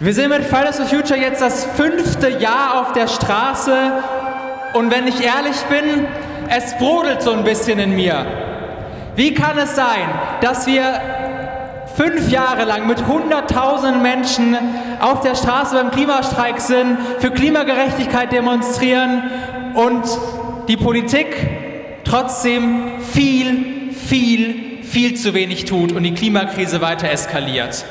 Wir sind mit Fridays for Future jetzt das fünfte Jahr auf der Straße und wenn ich ehrlich bin, es brodelt so ein bisschen in mir. Wie kann es sein, dass wir fünf Jahre lang mit hunderttausenden Menschen auf der Straße beim Klimastreik sind, für Klimagerechtigkeit demonstrieren und die Politik trotzdem viel, viel, viel zu wenig tut und die Klimakrise weiter eskaliert?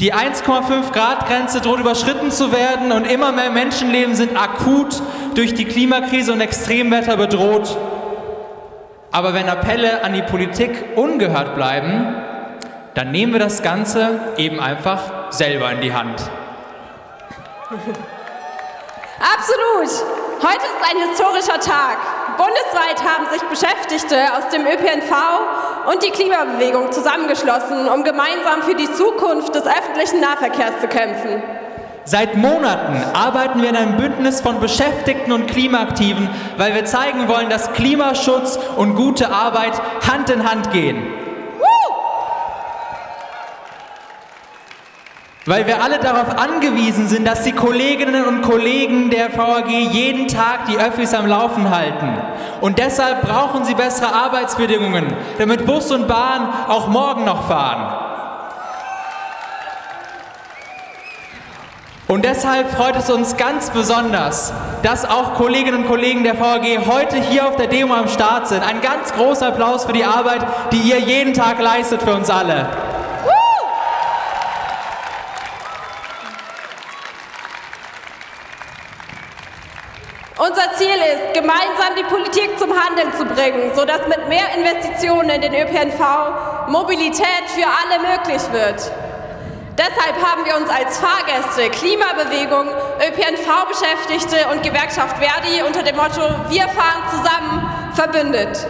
Die 1,5 Grad Grenze droht überschritten zu werden und immer mehr Menschenleben sind akut durch die Klimakrise und Extremwetter bedroht. Aber wenn Appelle an die Politik ungehört bleiben, dann nehmen wir das Ganze eben einfach selber in die Hand. Absolut. Heute ist ein historischer Tag. Bundesweit haben sich Beschäftigte aus dem ÖPNV und die Klimabewegung zusammengeschlossen, um gemeinsam für die Zukunft des öffentlichen Nahverkehrs zu kämpfen. Seit Monaten arbeiten wir in einem Bündnis von Beschäftigten und Klimaaktiven, weil wir zeigen wollen, dass Klimaschutz und gute Arbeit Hand in Hand gehen. Weil wir alle darauf angewiesen sind, dass die Kolleginnen und Kollegen der VAG jeden Tag die Öffis am Laufen halten. Und deshalb brauchen sie bessere Arbeitsbedingungen, damit Bus und Bahn auch morgen noch fahren. Und deshalb freut es uns ganz besonders, dass auch Kolleginnen und Kollegen der VAG heute hier auf der Demo am Start sind. Ein ganz großer Applaus für die Arbeit, die ihr jeden Tag leistet für uns alle. Unser Ziel ist, gemeinsam die Politik zum Handeln zu bringen, sodass mit mehr Investitionen in den ÖPNV Mobilität für alle möglich wird. Deshalb haben wir uns als Fahrgäste, Klimabewegung, ÖPNV-Beschäftigte und Gewerkschaft Verdi unter dem Motto Wir fahren zusammen verbündet.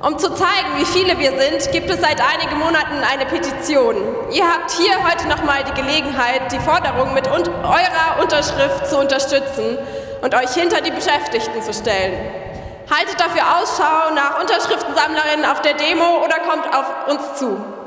Um zu zeigen, wie viele wir sind, gibt es seit einigen Monaten eine Petition. Ihr habt hier heute nochmal die Gelegenheit, die Forderung mit eurer Unterschrift zu unterstützen und euch hinter die Beschäftigten zu stellen. Haltet dafür Ausschau nach Unterschriftensammlerinnen auf der Demo oder kommt auf uns zu.